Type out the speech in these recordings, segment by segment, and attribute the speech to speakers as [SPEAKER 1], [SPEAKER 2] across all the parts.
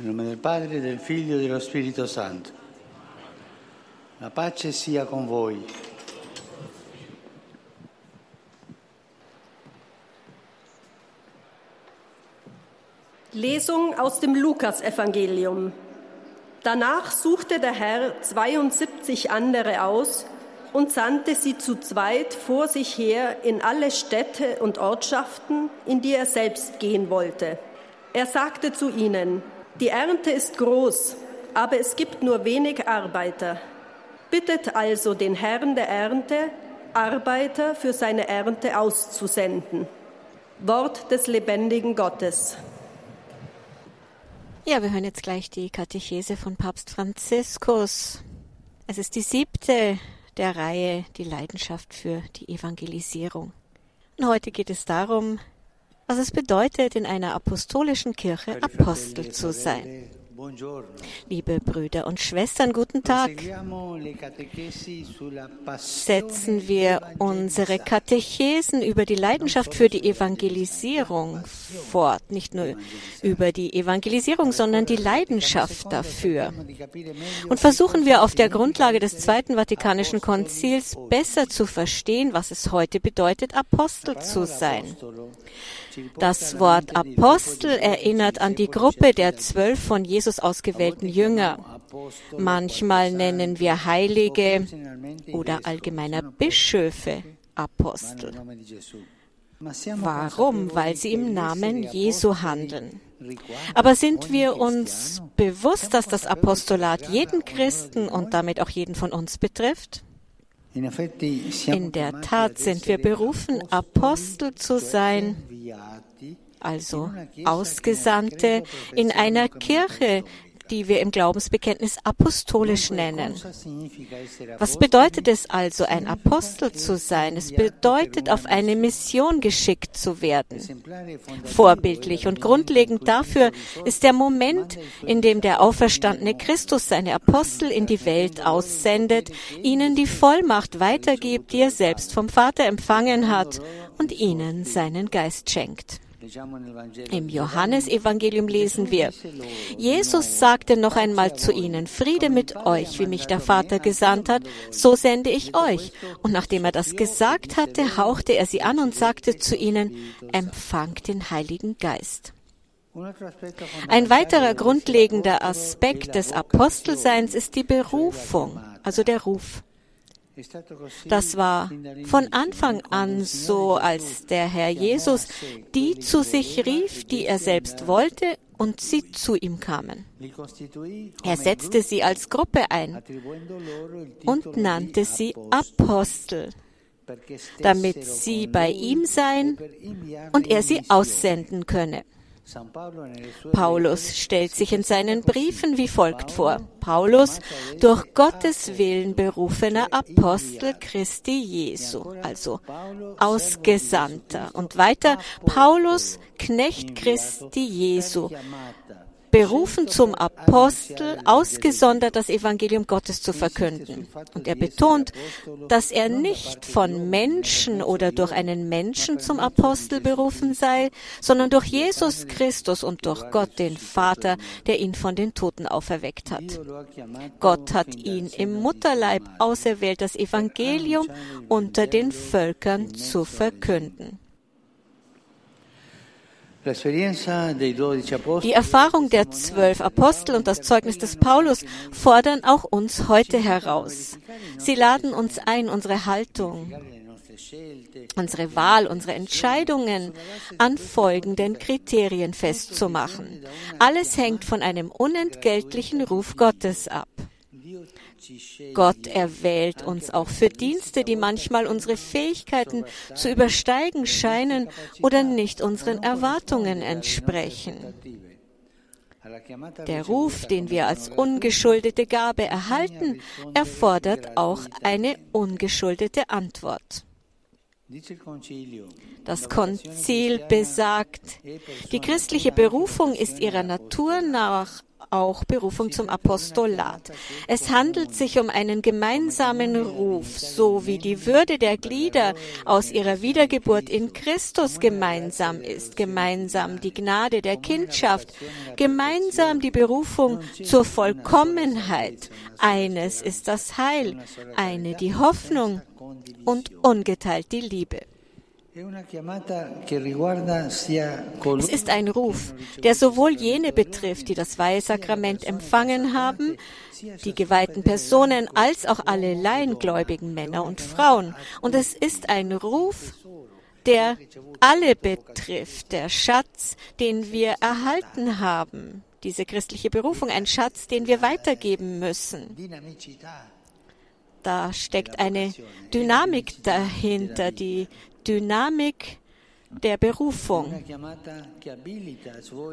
[SPEAKER 1] Nel nome del Padre, del Figlio e dello Spirito Santo. La pace sia con voi.
[SPEAKER 2] Lesung aus dem Lukasevangelium. Danach suchte der Herr 72 andere aus und sandte sie zu zweit vor sich her in alle Städte und Ortschaften, in die er selbst gehen wollte. Er sagte zu ihnen, die Ernte ist groß, aber es gibt nur wenig Arbeiter. Bittet also den Herrn der Ernte, Arbeiter für seine Ernte auszusenden. Wort des lebendigen Gottes.
[SPEAKER 3] Ja, wir hören jetzt gleich die Katechese von Papst Franziskus. Es ist die siebte der Reihe, die Leidenschaft für die Evangelisierung. Und heute geht es darum, was es bedeutet, in einer apostolischen Kirche Apostel zu sein. Liebe Brüder und Schwestern, guten Tag. Setzen wir unsere Katechesen über die Leidenschaft für die Evangelisierung fort. Nicht nur über die Evangelisierung, sondern die Leidenschaft dafür. Und versuchen wir auf der Grundlage des Zweiten Vatikanischen Konzils besser zu verstehen, was es heute bedeutet, Apostel zu sein. Das Wort Apostel erinnert an die Gruppe der zwölf von Jesus ausgewählten Jünger. Manchmal nennen wir Heilige oder allgemeiner Bischöfe Apostel. Warum? Weil sie im Namen Jesu handeln. Aber sind wir uns bewusst, dass das Apostolat jeden Christen und damit auch jeden von uns betrifft? In der Tat sind wir berufen, Apostel zu sein, also Ausgesandte in einer Kirche, die wir im Glaubensbekenntnis apostolisch nennen. Was bedeutet es also, ein Apostel zu sein? Es bedeutet, auf eine Mission geschickt zu werden. Vorbildlich und grundlegend dafür ist der Moment, in dem der auferstandene Christus seine Apostel in die Welt aussendet, ihnen die Vollmacht weitergibt, die er selbst vom Vater empfangen hat und ihnen seinen Geist schenkt. Im Johannesevangelium lesen wir, Jesus sagte noch einmal zu ihnen, Friede mit euch, wie mich der Vater gesandt hat, so sende ich euch. Und nachdem er das gesagt hatte, hauchte er sie an und sagte zu ihnen, empfangt den Heiligen Geist. Ein weiterer grundlegender Aspekt des Apostelseins ist die Berufung, also der Ruf. Das war von Anfang an so, als der Herr Jesus die zu sich rief, die er selbst wollte, und sie zu ihm kamen. Er setzte sie als Gruppe ein und nannte sie Apostel, damit sie bei ihm seien und er sie aussenden könne. Paulus stellt sich in seinen Briefen wie folgt vor. Paulus, durch Gottes Willen berufener Apostel Christi Jesu, also Ausgesandter. Und weiter, Paulus, Knecht Christi Jesu, berufen zum Apostel, ausgesondert das Evangelium Gottes zu verkünden. Und er betont, dass er nicht von Menschen oder durch einen Menschen zum Apostel berufen sei, sondern durch Jesus Christus und durch Gott den Vater, der ihn von den Toten auferweckt hat. Gott hat ihn im Mutterleib auserwählt, das Evangelium unter den Völkern zu verkünden. Die Erfahrung der zwölf Apostel und das Zeugnis des Paulus fordern auch uns heute heraus. Sie laden uns ein, unsere Haltung, unsere Wahl, unsere Entscheidungen an folgenden Kriterien festzumachen. Alles hängt von einem unentgeltlichen Ruf Gottes ab. Gott erwählt uns auch für Dienste, die manchmal unsere Fähigkeiten zu übersteigen scheinen oder nicht unseren Erwartungen entsprechen. Der Ruf, den wir als ungeschuldete Gabe erhalten, erfordert auch eine ungeschuldete Antwort. Das Konzil besagt, die christliche Berufung ist ihrer Natur nach auch Berufung zum Apostolat. Es handelt sich um einen gemeinsamen Ruf, so wie die Würde der Glieder aus ihrer Wiedergeburt in Christus gemeinsam ist, gemeinsam die Gnade der Kindschaft, gemeinsam die Berufung zur Vollkommenheit. Eines ist das Heil, eine die Hoffnung und ungeteilt die Liebe. Es ist ein Ruf, der sowohl jene betrifft, die das Weihesakrament empfangen haben, die geweihten Personen, als auch alle Laiengläubigen Männer und Frauen. Und es ist ein Ruf, der alle betrifft, der Schatz, den wir erhalten haben, diese christliche Berufung, ein Schatz, den wir weitergeben müssen. Da steckt eine Dynamik dahinter, die Dynamik der Berufung.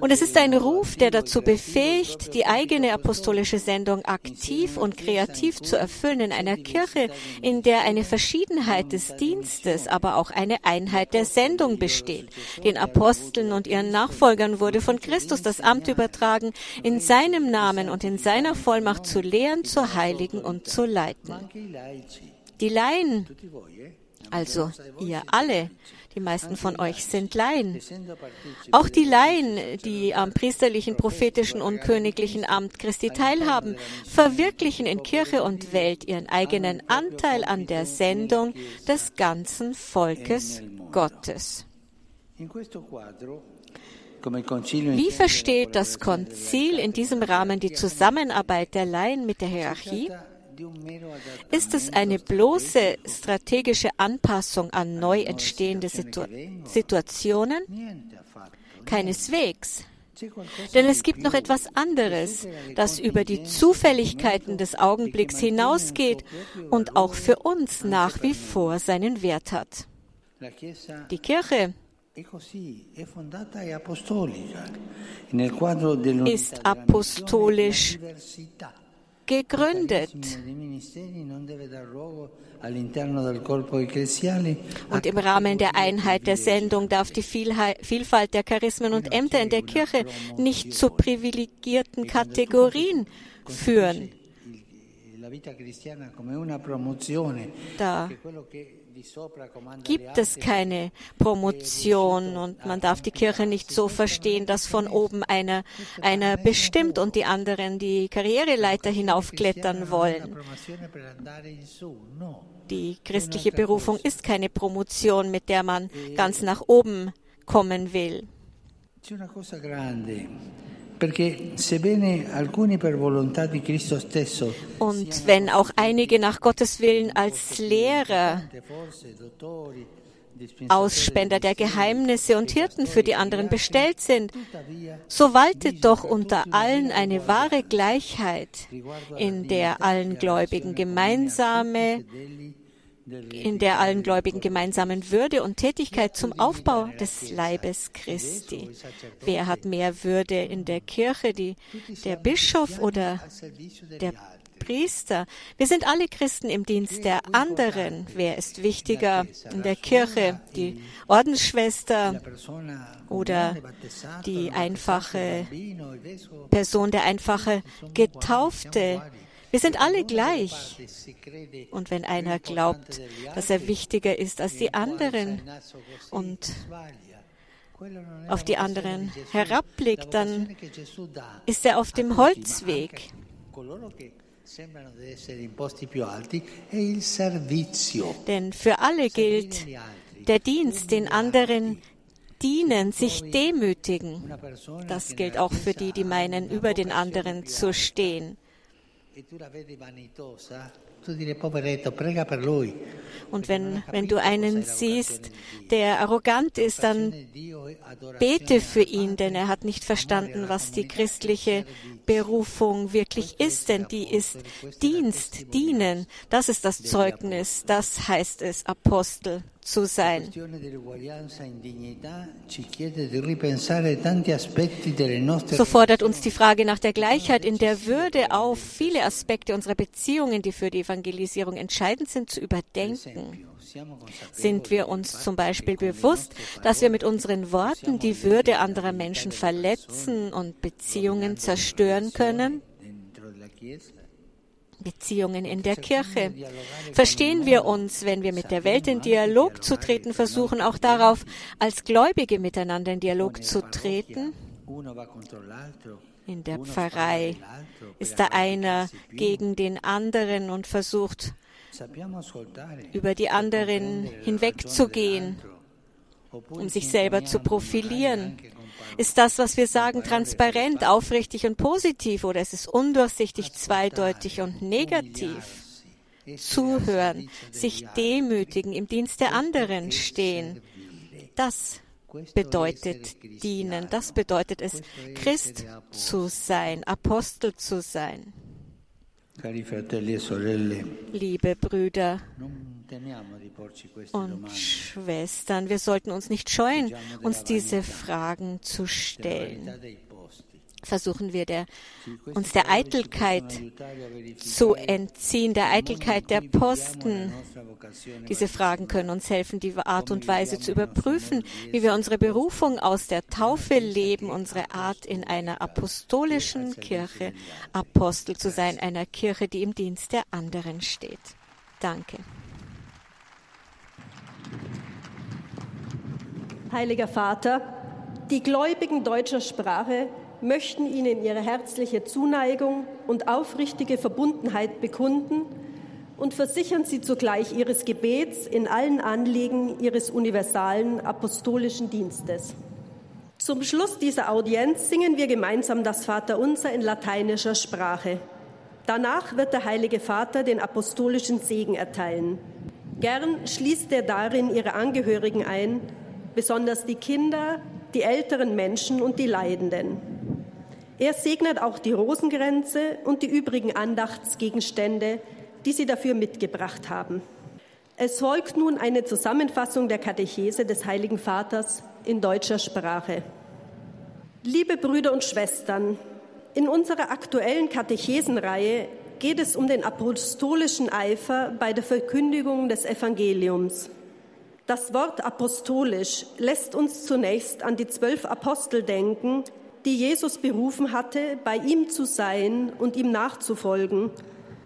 [SPEAKER 3] Und es ist ein Ruf, der dazu befähigt, die eigene apostolische Sendung aktiv und kreativ zu erfüllen in einer Kirche, in der eine Verschiedenheit des Dienstes, aber auch eine Einheit der Sendung besteht. Den Aposteln und ihren Nachfolgern wurde von Christus das Amt übertragen, in seinem Namen und in seiner Vollmacht zu lehren, zu heiligen und zu leiten. Die Laien also ihr alle, die meisten von euch sind Laien. Auch die Laien, die am priesterlichen, prophetischen und königlichen Amt Christi teilhaben, verwirklichen in Kirche und Welt ihren eigenen Anteil an der Sendung des ganzen Volkes Gottes. Wie versteht das Konzil in diesem Rahmen die Zusammenarbeit der Laien mit der Hierarchie? Ist es eine bloße strategische Anpassung an neu entstehende Situ Situationen? Keineswegs. Denn es gibt noch etwas anderes, das über die Zufälligkeiten des Augenblicks hinausgeht und auch für uns nach wie vor seinen Wert hat. Die Kirche ist apostolisch gegründet. Und im Rahmen der Einheit der Sendung darf die Vielfalt der Charismen und Ämter in der Kirche nicht zu privilegierten Kategorien führen. Da. gibt es keine Promotion und man darf die Kirche nicht so verstehen, dass von oben einer, einer bestimmt und die anderen die Karriereleiter hinaufklettern wollen. Die christliche Berufung ist keine Promotion, mit der man ganz nach oben kommen will. Und wenn auch einige nach Gottes Willen als Lehrer, Ausspender der Geheimnisse und Hirten für die anderen bestellt sind, so waltet doch unter allen eine wahre Gleichheit, in der allen Gläubigen gemeinsame in der allen Gläubigen gemeinsamen Würde und Tätigkeit zum Aufbau des Leibes Christi. Wer hat mehr Würde in der Kirche, die, der Bischof oder der Priester? Wir sind alle Christen im Dienst der anderen. Wer ist wichtiger in der Kirche? Die Ordensschwester oder die einfache Person, der einfache Getaufte? Wir sind alle gleich. Und wenn einer glaubt, dass er wichtiger ist als die anderen und auf die anderen herabblickt, dann ist er auf dem Holzweg. Denn für alle gilt der Dienst, den anderen dienen, sich demütigen. Das gilt auch für die, die meinen, über den anderen zu stehen. Und wenn, wenn du einen siehst, der arrogant ist, dann bete für ihn, denn er hat nicht verstanden, was die christliche Berufung wirklich ist, denn die ist Dienst, dienen. Das ist das Zeugnis, das heißt es, Apostel zu sein. So fordert uns die Frage nach der Gleichheit in der Würde auf, viele Aspekte unserer Beziehungen, die für die Evangelisierung entscheidend sind, zu überdenken. Sind wir uns zum Beispiel bewusst, dass wir mit unseren Worten die Würde anderer Menschen verletzen und Beziehungen zerstören können? Beziehungen in der Kirche. Verstehen wir uns, wenn wir mit der Welt in Dialog zu treten versuchen, auch darauf, als Gläubige miteinander in Dialog zu treten? In der Pfarrei ist da einer gegen den anderen und versucht, über die anderen hinwegzugehen, um sich selber zu profilieren. Ist das, was wir sagen, transparent, aufrichtig und positiv oder ist es undurchsichtig, zweideutig und negativ? Zuhören, sich demütigen, im Dienst der anderen stehen. Das bedeutet dienen. Das bedeutet es, Christ zu sein, Apostel zu sein. E Liebe Brüder und Schwestern, wir sollten uns nicht scheuen, uns diese Fragen zu stellen. versuchen wir der, uns der Eitelkeit zu entziehen, der Eitelkeit der Posten. Diese Fragen können uns helfen, die Art und Weise zu überprüfen, wie wir unsere Berufung aus der Taufe leben, unsere Art in einer apostolischen Kirche Apostel zu sein, einer Kirche, die im Dienst der anderen steht. Danke.
[SPEAKER 2] Heiliger Vater, die Gläubigen deutscher Sprache möchten Ihnen ihre herzliche Zuneigung und aufrichtige Verbundenheit bekunden und versichern Sie zugleich Ihres Gebets in allen Anliegen Ihres universalen apostolischen Dienstes. Zum Schluss dieser Audienz singen wir gemeinsam das Vaterunser in lateinischer Sprache. Danach wird der Heilige Vater den apostolischen Segen erteilen. Gern schließt er darin ihre Angehörigen ein, besonders die Kinder, die älteren Menschen und die Leidenden. Er segnet auch die Rosengrenze und die übrigen Andachtsgegenstände, die Sie dafür mitgebracht haben. Es folgt nun eine Zusammenfassung der Katechese des Heiligen Vaters in deutscher Sprache. Liebe Brüder und Schwestern, in unserer aktuellen Katechesenreihe geht es um den apostolischen Eifer bei der Verkündigung des Evangeliums. Das Wort apostolisch lässt uns zunächst an die zwölf Apostel denken, die Jesus berufen hatte, bei ihm zu sein und ihm nachzufolgen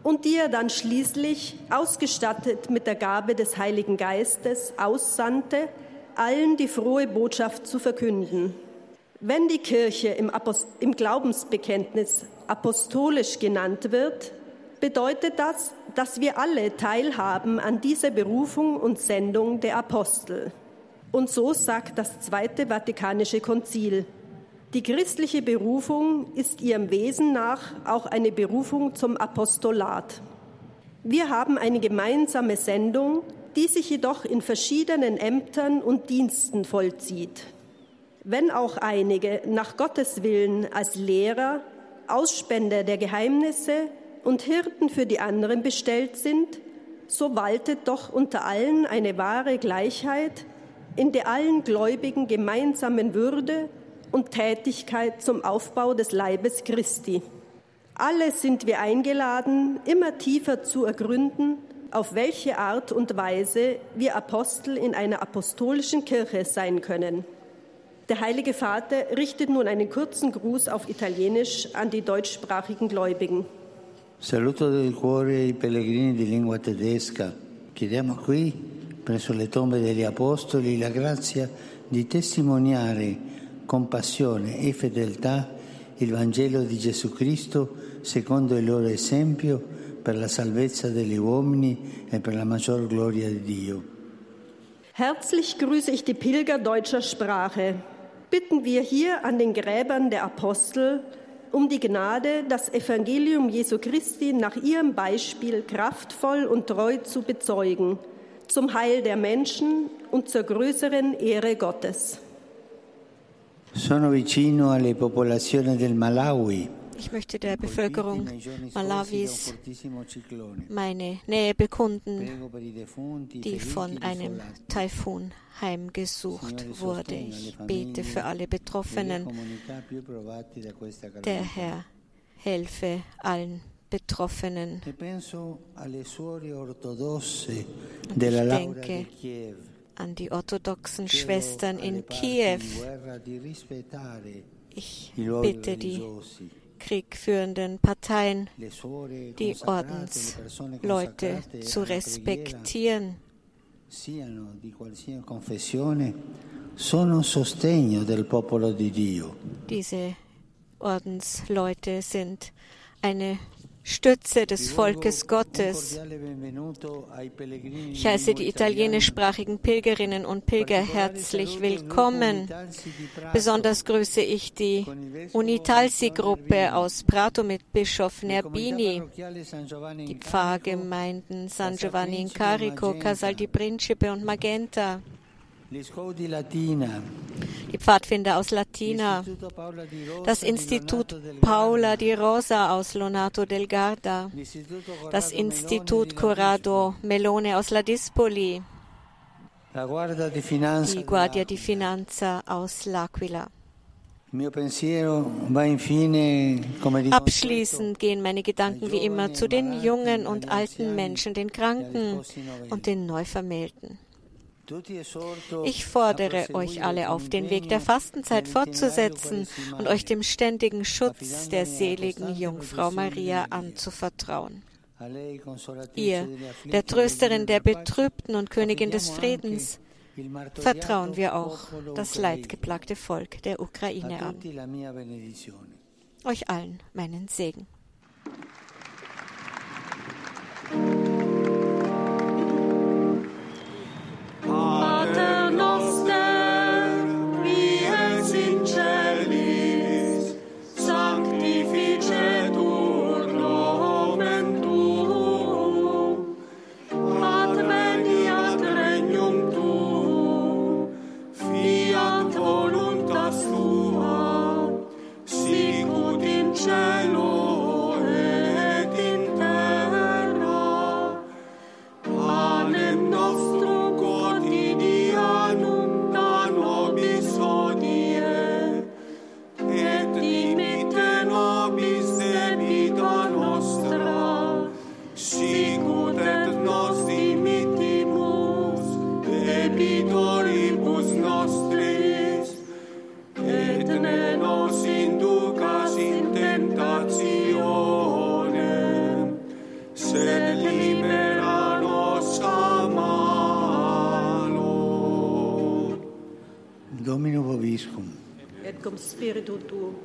[SPEAKER 2] und die er dann schließlich, ausgestattet mit der Gabe des Heiligen Geistes, aussandte, allen die frohe Botschaft zu verkünden. Wenn die Kirche im, Apost im Glaubensbekenntnis apostolisch genannt wird, bedeutet das, dass wir alle teilhaben an dieser Berufung und Sendung der Apostel. Und so sagt das Zweite Vatikanische Konzil. Die christliche Berufung ist ihrem Wesen nach auch eine Berufung zum Apostolat. Wir haben eine gemeinsame Sendung, die sich jedoch in verschiedenen Ämtern und Diensten vollzieht. Wenn auch einige nach Gottes Willen als Lehrer, Ausspender der Geheimnisse und Hirten für die anderen bestellt sind, so waltet doch unter allen eine wahre Gleichheit, in der allen Gläubigen gemeinsamen Würde und Tätigkeit zum Aufbau des Leibes Christi. Alle sind wir eingeladen, immer tiefer zu ergründen, auf welche Art und Weise wir Apostel in einer apostolischen Kirche sein können. Der Heilige Vater richtet nun einen kurzen Gruß auf Italienisch an die deutschsprachigen Gläubigen.
[SPEAKER 1] Saluto del cuore i pellegrini di lingua tedesca. Chiediamo qui, presso le tombe degli Apostoli, la grazia di testimoniare con passione e fedeltà il Vangelo di Gesù Cristo secondo il loro esempio per la salvezza degli uomini e per la maggior gloria di Dio.
[SPEAKER 2] Herzlich grüße ich die Pilger deutscher Sprache. Bitten wir hier an den Gräbern der Apostel um die Gnade, das Evangelium Jesu Christi nach ihrem Beispiel kraftvoll und treu zu bezeugen, zum Heil der Menschen und zur größeren Ehre Gottes.
[SPEAKER 1] Sono vicino alle popolazioni del Malawi.
[SPEAKER 3] Ich möchte der Bevölkerung Malawis meine Nähe bekunden, die von einem Taifun heimgesucht wurde. Ich bete für alle Betroffenen. Der Herr helfe allen Betroffenen. Ich denke an die orthodoxen Schwestern in Kiew. Ich bitte die kriegführenden Parteien, die Ordensleute zu respektieren. Diese Ordensleute sind eine Stütze des Volkes Gottes. Ich heiße die italienischsprachigen Pilgerinnen und Pilger herzlich willkommen. Besonders grüße ich die Unitalsi-Gruppe aus Prato mit Bischof Nerbini, die Pfarrgemeinden San Giovanni in Carico, Casal di Principe und Magenta die Pfadfinder aus Latina, das Institut Paula di Rosa aus Lonato del Garda, das Institut Corrado Melone aus Ladispoli, die Guardia di Finanza aus L'Aquila. Abschließend gehen meine Gedanken wie immer zu den jungen und alten Menschen, den Kranken und den Neuvermählten. Ich fordere euch alle auf, den Weg der Fastenzeit fortzusetzen und euch dem ständigen Schutz der seligen Jungfrau Maria anzuvertrauen. Ihr, der Trösterin der Betrübten und Königin des Friedens, vertrauen wir auch das leidgeplagte Volk der Ukraine an. Euch allen meinen Segen.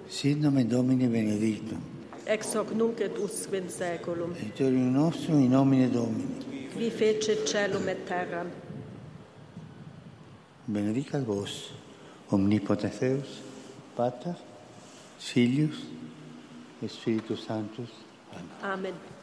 [SPEAKER 1] Sit nomen Domini benedictum.
[SPEAKER 2] Ex hoc nunc et usque in saeculum.
[SPEAKER 1] Aiutorium nostrum in nomine Domini.
[SPEAKER 2] Qui fece celum et terra.
[SPEAKER 1] Benedicat vos, omnipotens Deus, Pater, Filius, et Spiritus Sanctus.
[SPEAKER 2] Amen. Amen.